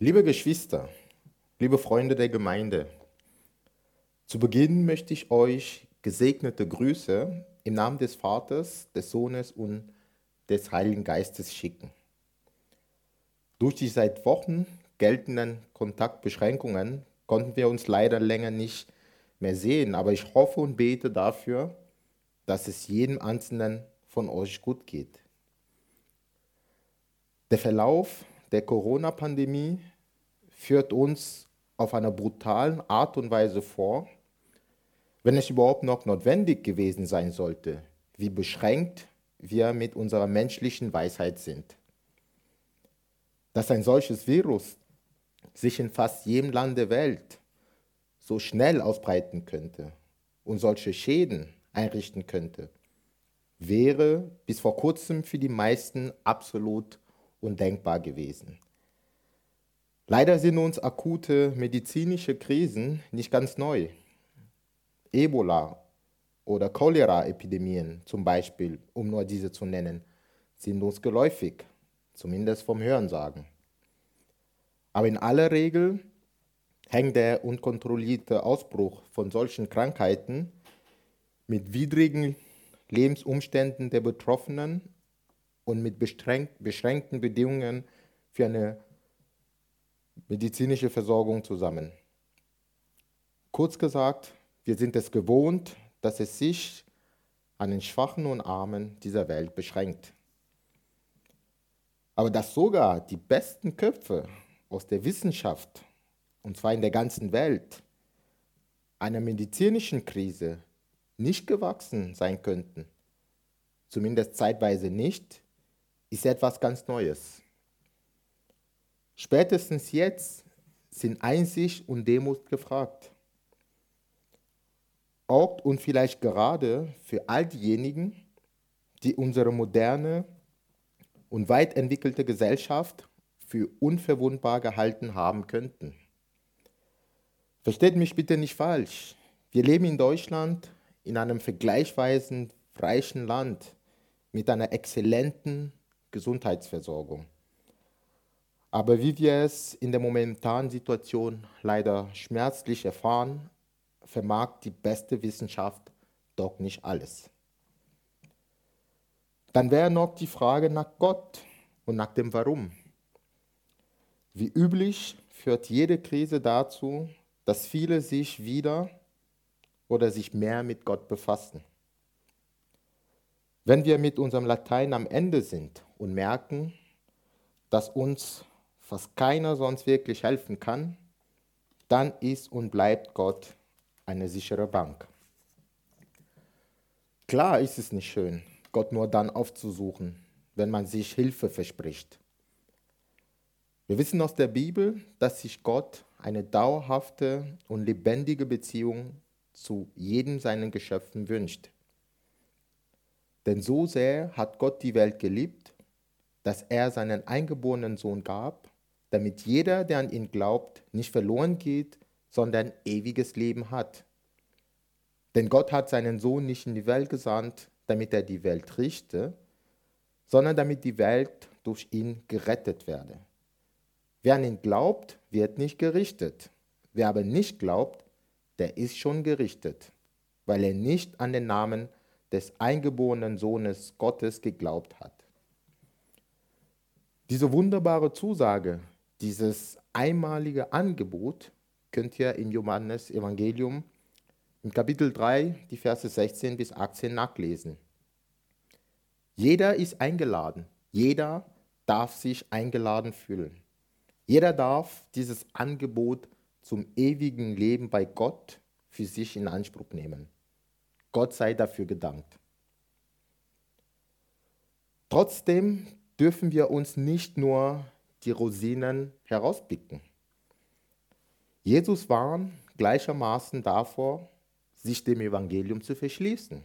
Liebe Geschwister, liebe Freunde der Gemeinde, zu Beginn möchte ich euch gesegnete Grüße im Namen des Vaters, des Sohnes und des Heiligen Geistes schicken. Durch die seit Wochen geltenden Kontaktbeschränkungen konnten wir uns leider länger nicht mehr sehen, aber ich hoffe und bete dafür, dass es jedem Einzelnen von euch gut geht. Der Verlauf der Corona-Pandemie führt uns auf einer brutalen Art und Weise vor, wenn es überhaupt noch notwendig gewesen sein sollte, wie beschränkt wir mit unserer menschlichen Weisheit sind. Dass ein solches Virus sich in fast jedem Land der Welt so schnell ausbreiten könnte und solche Schäden einrichten könnte, wäre bis vor kurzem für die meisten absolut undenkbar gewesen. Leider sind uns akute medizinische Krisen nicht ganz neu. Ebola oder Cholera-Epidemien zum Beispiel, um nur diese zu nennen, sind uns geläufig, zumindest vom Hörensagen. Aber in aller Regel hängt der unkontrollierte Ausbruch von solchen Krankheiten mit widrigen Lebensumständen der Betroffenen und mit beschränkten Bedingungen für eine medizinische Versorgung zusammen. Kurz gesagt, wir sind es gewohnt, dass es sich an den Schwachen und Armen dieser Welt beschränkt. Aber dass sogar die besten Köpfe aus der Wissenschaft, und zwar in der ganzen Welt, einer medizinischen Krise nicht gewachsen sein könnten, zumindest zeitweise nicht, ist etwas ganz Neues. Spätestens jetzt sind Einsicht und Demut gefragt. Auch und vielleicht gerade für all diejenigen, die unsere moderne und weit entwickelte Gesellschaft für unverwundbar gehalten haben könnten. Versteht mich bitte nicht falsch. Wir leben in Deutschland in einem vergleichsweise reichen Land mit einer exzellenten Gesundheitsversorgung. Aber wie wir es in der momentanen Situation leider schmerzlich erfahren, vermag die beste Wissenschaft doch nicht alles. Dann wäre noch die Frage nach Gott und nach dem Warum. Wie üblich führt jede Krise dazu, dass viele sich wieder oder sich mehr mit Gott befassen. Wenn wir mit unserem Latein am Ende sind und merken, dass uns fast keiner sonst wirklich helfen kann, dann ist und bleibt Gott eine sichere Bank. Klar ist es nicht schön, Gott nur dann aufzusuchen, wenn man sich Hilfe verspricht. Wir wissen aus der Bibel, dass sich Gott eine dauerhafte und lebendige Beziehung zu jedem seinen Geschöpfen wünscht. Denn so sehr hat Gott die Welt geliebt, dass er seinen eingeborenen Sohn gab, damit jeder, der an ihn glaubt, nicht verloren geht, sondern ewiges Leben hat. Denn Gott hat seinen Sohn nicht in die Welt gesandt, damit er die Welt richte, sondern damit die Welt durch ihn gerettet werde. Wer an ihn glaubt, wird nicht gerichtet. Wer aber nicht glaubt, der ist schon gerichtet, weil er nicht an den Namen des eingeborenen Sohnes Gottes geglaubt hat. Diese wunderbare Zusage, dieses einmalige Angebot könnt ihr im Johannes Evangelium im Kapitel 3 die Verse 16 bis 18 nachlesen. Jeder ist eingeladen, jeder darf sich eingeladen fühlen. Jeder darf dieses Angebot zum ewigen Leben bei Gott für sich in Anspruch nehmen. Gott sei dafür gedankt. Trotzdem dürfen wir uns nicht nur die Rosinen herauspicken. Jesus warnt gleichermaßen davor, sich dem Evangelium zu verschließen.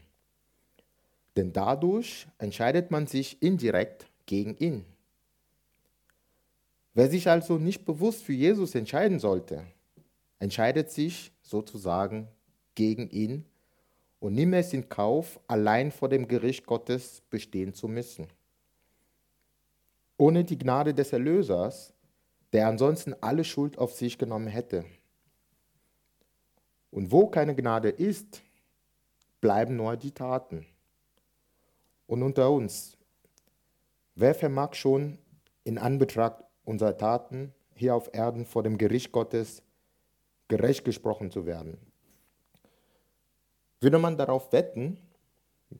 Denn dadurch entscheidet man sich indirekt gegen ihn. Wer sich also nicht bewusst für Jesus entscheiden sollte, entscheidet sich sozusagen gegen ihn und nimmt es in Kauf, allein vor dem Gericht Gottes bestehen zu müssen. Ohne die Gnade des Erlösers der ansonsten alle Schuld auf sich genommen hätte. Und wo keine Gnade ist, bleiben nur die Taten. Und unter uns, wer vermag schon in Anbetracht unserer Taten hier auf Erden vor dem Gericht Gottes gerecht gesprochen zu werden? Würde man darauf wetten,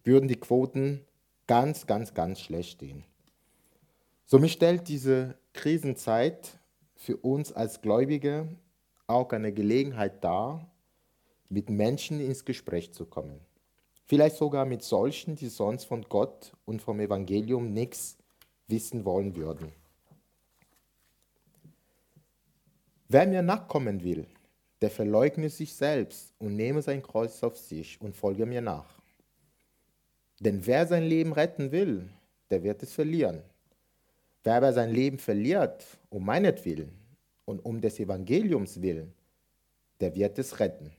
würden die Quoten ganz, ganz, ganz schlecht stehen. Somit stellt diese Krisenzeit für uns als Gläubige auch eine Gelegenheit dar, mit Menschen ins Gespräch zu kommen. Vielleicht sogar mit solchen, die sonst von Gott und vom Evangelium nichts wissen wollen würden. Wer mir nachkommen will, der verleugne sich selbst und nehme sein Kreuz auf sich und folge mir nach. Denn wer sein Leben retten will, der wird es verlieren. Wer aber sein Leben verliert, um meinetwillen und um des Evangeliums willen, der wird es retten.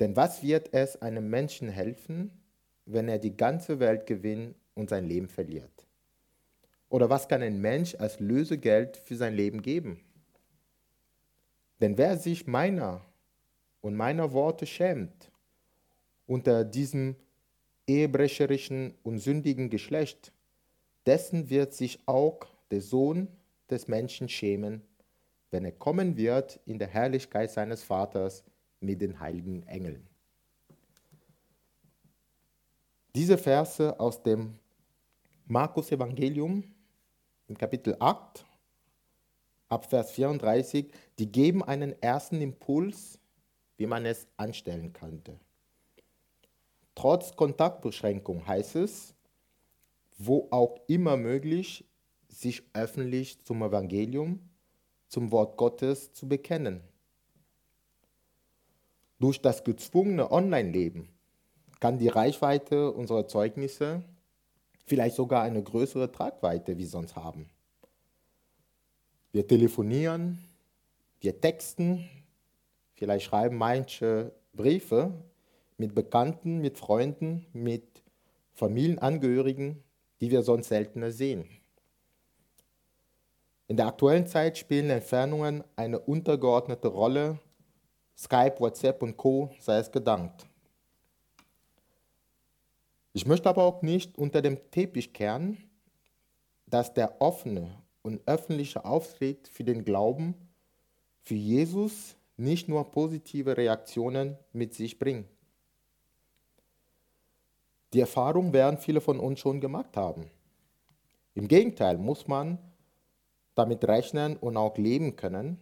Denn was wird es einem Menschen helfen, wenn er die ganze Welt gewinnt und sein Leben verliert? Oder was kann ein Mensch als Lösegeld für sein Leben geben? Denn wer sich meiner und meiner Worte schämt, unter diesem ehebrecherischen und sündigen Geschlecht, dessen wird sich auch der Sohn des Menschen schämen, wenn er kommen wird in der Herrlichkeit seines Vaters mit den heiligen Engeln. Diese Verse aus dem Markus Evangelium im Kapitel 8 ab Vers 34, die geben einen ersten Impuls, wie man es anstellen könnte. Trotz Kontaktbeschränkung heißt es, wo auch immer möglich, sich öffentlich zum Evangelium, zum Wort Gottes zu bekennen. Durch das gezwungene Online-Leben kann die Reichweite unserer Zeugnisse vielleicht sogar eine größere Tragweite wie sonst haben. Wir telefonieren, wir texten, vielleicht schreiben manche Briefe mit Bekannten, mit Freunden, mit Familienangehörigen, die wir sonst seltener sehen. In der aktuellen Zeit spielen Entfernungen eine untergeordnete Rolle. Skype, WhatsApp und Co. sei es gedankt. Ich möchte aber auch nicht unter dem Teppich kehren, dass der offene und öffentliche Auftritt für den Glauben, für Jesus nicht nur positive Reaktionen mit sich bringt. Die Erfahrung werden viele von uns schon gemacht haben. Im Gegenteil muss man damit rechnen und auch leben können,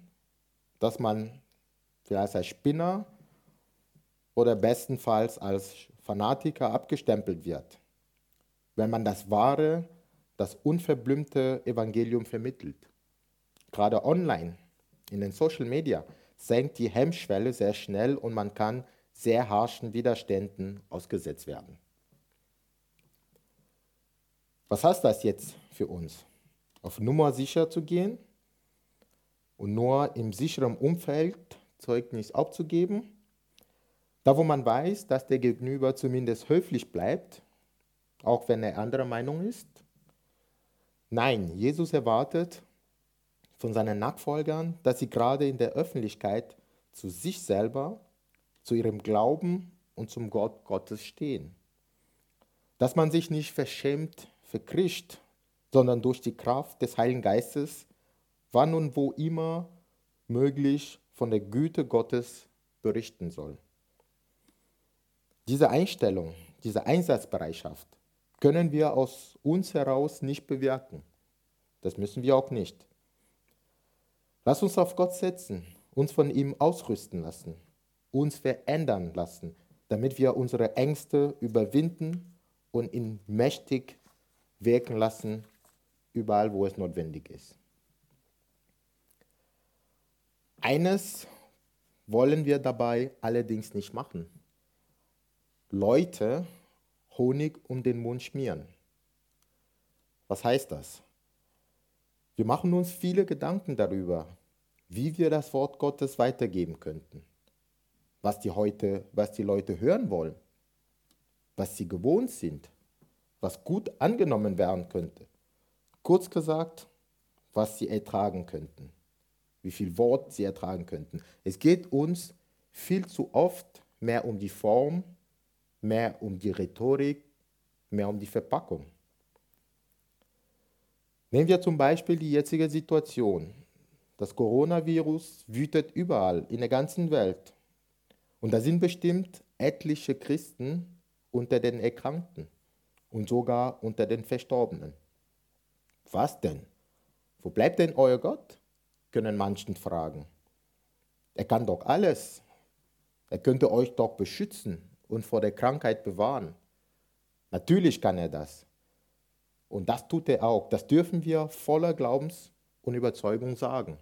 dass man vielleicht als Spinner oder bestenfalls als Fanatiker abgestempelt wird, wenn man das wahre, das unverblümte Evangelium vermittelt. Gerade online, in den Social Media, senkt die Hemmschwelle sehr schnell und man kann sehr harschen Widerständen ausgesetzt werden. Was heißt das jetzt für uns? Auf Nummer sicher zu gehen und nur im sicheren Umfeld Zeugnis abzugeben? Da, wo man weiß, dass der Gegenüber zumindest höflich bleibt, auch wenn er anderer Meinung ist? Nein, Jesus erwartet von seinen Nachfolgern, dass sie gerade in der Öffentlichkeit zu sich selber, zu ihrem Glauben und zum Gott Gottes stehen. Dass man sich nicht verschämt verkriegt, sondern durch die Kraft des Heiligen Geistes, wann und wo immer möglich von der Güte Gottes berichten soll. Diese Einstellung, diese Einsatzbereitschaft können wir aus uns heraus nicht bewirken. Das müssen wir auch nicht. Lass uns auf Gott setzen, uns von ihm ausrüsten lassen, uns verändern lassen, damit wir unsere Ängste überwinden und ihn mächtig wirken lassen, überall, wo es notwendig ist. Eines wollen wir dabei allerdings nicht machen. Leute Honig um den Mund schmieren. Was heißt das? Wir machen uns viele Gedanken darüber, wie wir das Wort Gottes weitergeben könnten, was die, heute, was die Leute hören wollen, was sie gewohnt sind, was gut angenommen werden könnte. Kurz gesagt, was sie ertragen könnten, wie viel Wort sie ertragen könnten. Es geht uns viel zu oft mehr um die Form, mehr um die Rhetorik, mehr um die Verpackung. Nehmen wir zum Beispiel die jetzige Situation. Das Coronavirus wütet überall in der ganzen Welt. Und da sind bestimmt etliche Christen unter den Erkrankten und sogar unter den Verstorbenen. Was denn? Wo bleibt denn euer Gott? können manchen fragen. Er kann doch alles. Er könnte euch doch beschützen und vor der Krankheit bewahren. Natürlich kann er das. Und das tut er auch. Das dürfen wir voller Glaubens und Überzeugung sagen.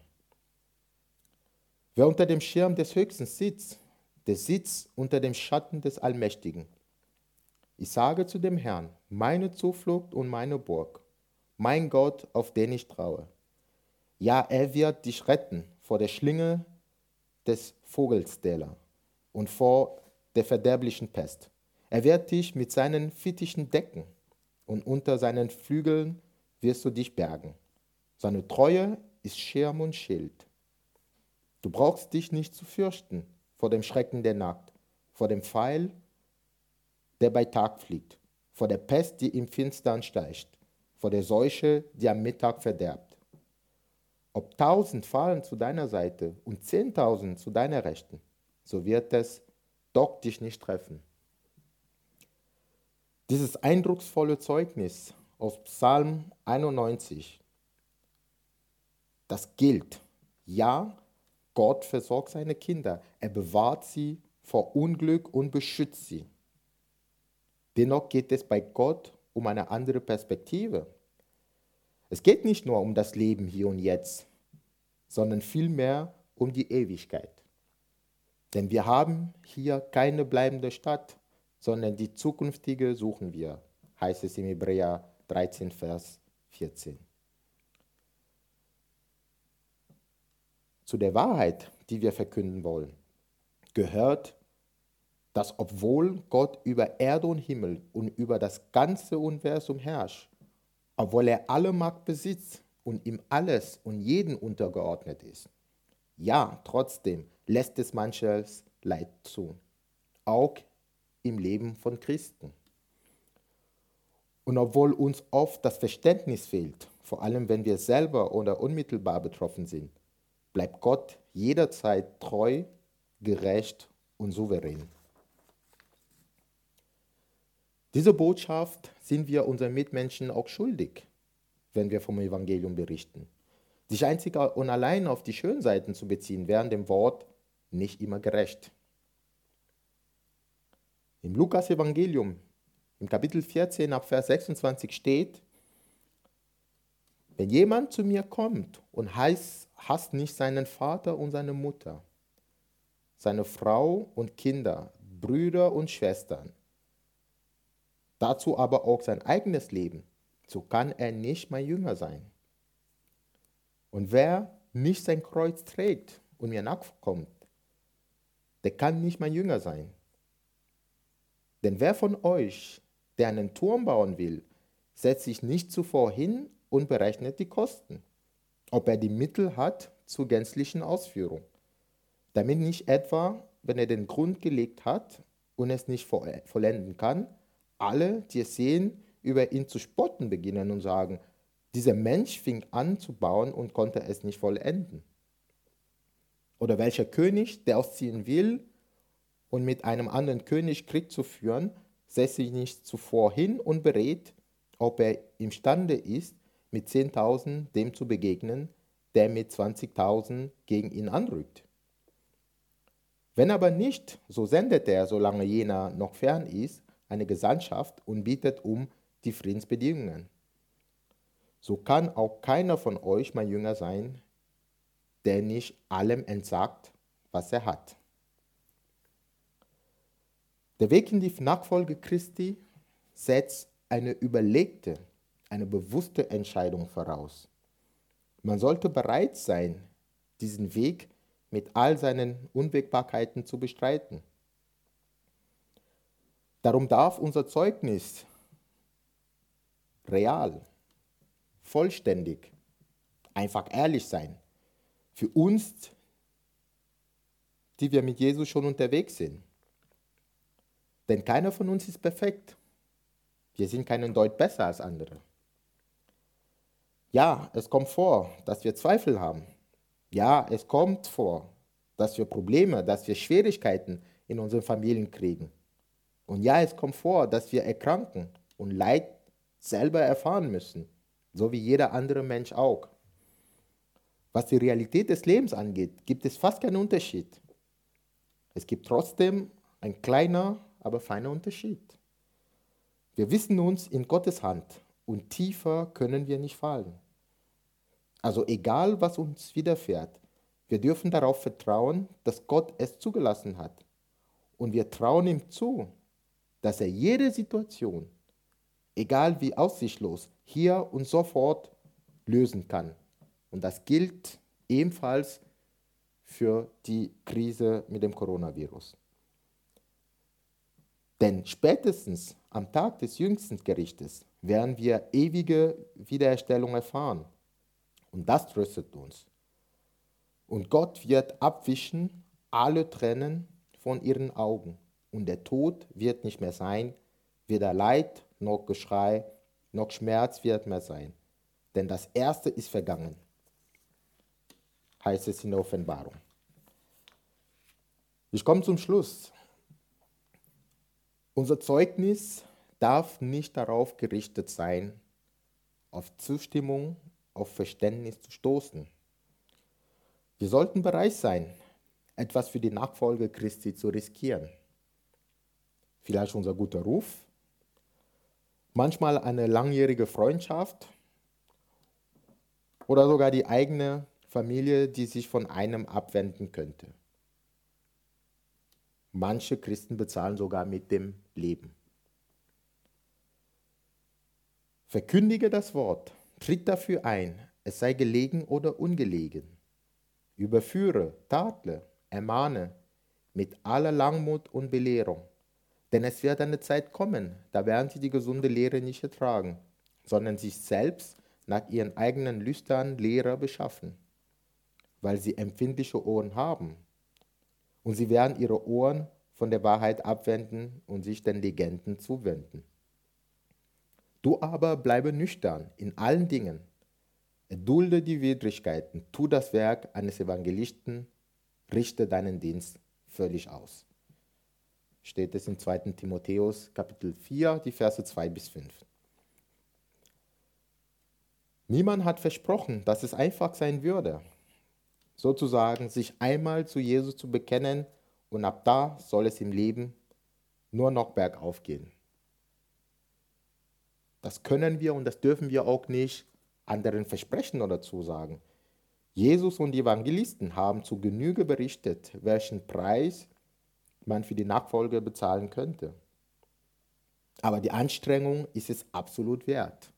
Wer unter dem Schirm des Höchsten sitzt, der sitzt unter dem Schatten des Allmächtigen. Ich sage zu dem Herrn, meine Zuflucht und meine Burg, mein Gott, auf den ich traue. Ja, er wird dich retten vor der Schlinge des Vogelstähler und vor der verderblichen Pest. Er wird dich mit seinen Fittichen decken und unter seinen Flügeln wirst du dich bergen. Seine Treue ist Schirm und Schild. Du brauchst dich nicht zu fürchten vor dem Schrecken der Nacht, vor dem Pfeil, der bei Tag fliegt, vor der Pest, die im Finstern steigt, vor der Seuche, die am Mittag verderbt. Ob tausend fallen zu deiner Seite und zehntausend zu deiner Rechten, so wird es doch dich nicht treffen. Dieses eindrucksvolle Zeugnis aus Psalm 91, das gilt. Ja, Gott versorgt seine Kinder. Er bewahrt sie vor Unglück und beschützt sie. Dennoch geht es bei Gott um eine andere Perspektive. Es geht nicht nur um das Leben hier und jetzt, sondern vielmehr um die Ewigkeit. Denn wir haben hier keine bleibende Stadt, sondern die zukünftige suchen wir, heißt es im Hebräer 13, Vers 14. Zu der Wahrheit, die wir verkünden wollen, gehört, dass obwohl Gott über Erde und Himmel und über das ganze Universum herrscht, obwohl er alle Macht besitzt und ihm alles und jeden untergeordnet ist, ja, trotzdem lässt es manches Leid zu, auch im Leben von Christen. Und obwohl uns oft das Verständnis fehlt, vor allem wenn wir selber oder unmittelbar betroffen sind, bleibt Gott jederzeit treu, gerecht und souverän. Diese Botschaft sind wir unseren Mitmenschen auch schuldig, wenn wir vom Evangelium berichten. Sich einzig und allein auf die schönen Seiten zu beziehen, wären dem Wort nicht immer gerecht. Im Lukas-Evangelium, im Kapitel 14 ab Vers 26 steht, wenn jemand zu mir kommt und heißt, hasst nicht seinen Vater und seine Mutter, seine Frau und Kinder, Brüder und Schwestern, dazu aber auch sein eigenes Leben, so kann er nicht mein Jünger sein. Und wer nicht sein Kreuz trägt und mir nachkommt, der kann nicht mein Jünger sein. Denn wer von euch, der einen Turm bauen will, setzt sich nicht zuvor hin und berechnet die Kosten, ob er die Mittel hat zur gänzlichen Ausführung, damit nicht etwa, wenn er den Grund gelegt hat und es nicht vollenden kann, alle, die es sehen, über ihn zu spotten beginnen und sagen, dieser Mensch fing an zu bauen und konnte es nicht vollenden. Oder welcher König, der ausziehen will und mit einem anderen König Krieg zu führen, setzt sich nicht zuvor hin und berät, ob er imstande ist, mit 10.000 dem zu begegnen, der mit 20.000 gegen ihn anrückt. Wenn aber nicht, so sendet er, solange jener noch fern ist, eine Gesandtschaft und bietet um die Friedensbedingungen. So kann auch keiner von euch mein Jünger sein, der nicht allem entsagt, was er hat. Der Weg in die Nachfolge Christi setzt eine überlegte, eine bewusste Entscheidung voraus. Man sollte bereit sein, diesen Weg mit all seinen Unwägbarkeiten zu bestreiten. Darum darf unser Zeugnis real, vollständig, einfach ehrlich sein. Für uns, die wir mit Jesus schon unterwegs sind. Denn keiner von uns ist perfekt. Wir sind keinen Deut besser als andere. Ja, es kommt vor, dass wir Zweifel haben. Ja, es kommt vor, dass wir Probleme, dass wir Schwierigkeiten in unseren Familien kriegen. Und ja, es kommt vor, dass wir erkranken und Leid selber erfahren müssen, so wie jeder andere Mensch auch. Was die Realität des Lebens angeht, gibt es fast keinen Unterschied. Es gibt trotzdem ein kleiner, aber feiner Unterschied. Wir wissen uns in Gottes Hand und tiefer können wir nicht fallen. Also egal, was uns widerfährt, wir dürfen darauf vertrauen, dass Gott es zugelassen hat. Und wir trauen ihm zu, dass er jede Situation, egal wie aussichtslos, hier und sofort lösen kann. Und das gilt ebenfalls für die Krise mit dem Coronavirus. Denn spätestens am Tag des jüngsten Gerichtes werden wir ewige Wiederherstellung erfahren. Und das tröstet uns. Und Gott wird abwischen alle Tränen von ihren Augen. Und der Tod wird nicht mehr sein, weder Leid noch Geschrei noch Schmerz wird mehr sein. Denn das Erste ist vergangen, heißt es in der Offenbarung. Ich komme zum Schluss. Unser Zeugnis darf nicht darauf gerichtet sein, auf Zustimmung, auf Verständnis zu stoßen. Wir sollten bereit sein, etwas für die Nachfolge Christi zu riskieren. Vielleicht unser guter Ruf, manchmal eine langjährige Freundschaft oder sogar die eigene Familie, die sich von einem abwenden könnte. Manche Christen bezahlen sogar mit dem Leben. Verkündige das Wort, tritt dafür ein, es sei gelegen oder ungelegen. Überführe, tadle, ermahne mit aller Langmut und Belehrung. Denn es wird eine Zeit kommen, da werden sie die gesunde Lehre nicht ertragen, sondern sich selbst nach ihren eigenen Lüstern Lehrer beschaffen, weil sie empfindliche Ohren haben. Und sie werden ihre Ohren von der Wahrheit abwenden und sich den Legenden zuwenden. Du aber bleibe nüchtern in allen Dingen. Erdulde die Widrigkeiten, tu das Werk eines Evangelisten, richte deinen Dienst völlig aus steht es in 2. Timotheus Kapitel 4, die Verse 2 bis 5. Niemand hat versprochen, dass es einfach sein würde, sozusagen sich einmal zu Jesus zu bekennen und ab da soll es im Leben nur noch bergauf gehen. Das können wir und das dürfen wir auch nicht anderen versprechen oder zusagen. Jesus und die Evangelisten haben zu Genüge berichtet, welchen Preis man für die Nachfolge bezahlen könnte. Aber die Anstrengung ist es absolut wert.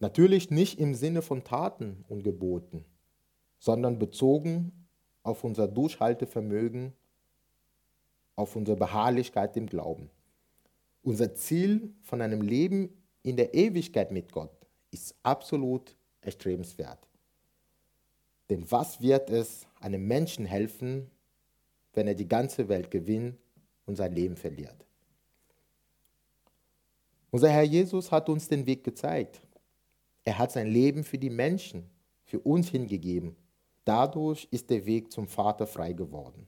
Natürlich nicht im Sinne von Taten und Geboten, sondern bezogen auf unser Durchhaltevermögen, auf unsere Beharrlichkeit im Glauben. Unser Ziel von einem Leben in der Ewigkeit mit Gott ist absolut erstrebenswert. Denn was wird es einem Menschen helfen, wenn er die ganze Welt gewinnt und sein Leben verliert. Unser Herr Jesus hat uns den Weg gezeigt. Er hat sein Leben für die Menschen, für uns hingegeben. Dadurch ist der Weg zum Vater frei geworden.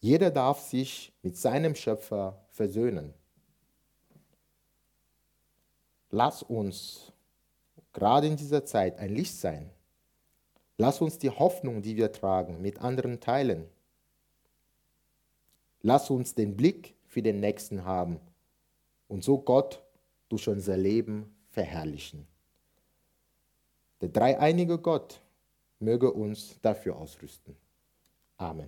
Jeder darf sich mit seinem Schöpfer versöhnen. Lass uns gerade in dieser Zeit ein Licht sein. Lass uns die Hoffnung, die wir tragen, mit anderen teilen. Lass uns den Blick für den Nächsten haben und so Gott durch unser Leben verherrlichen. Der dreieinige Gott möge uns dafür ausrüsten. Amen.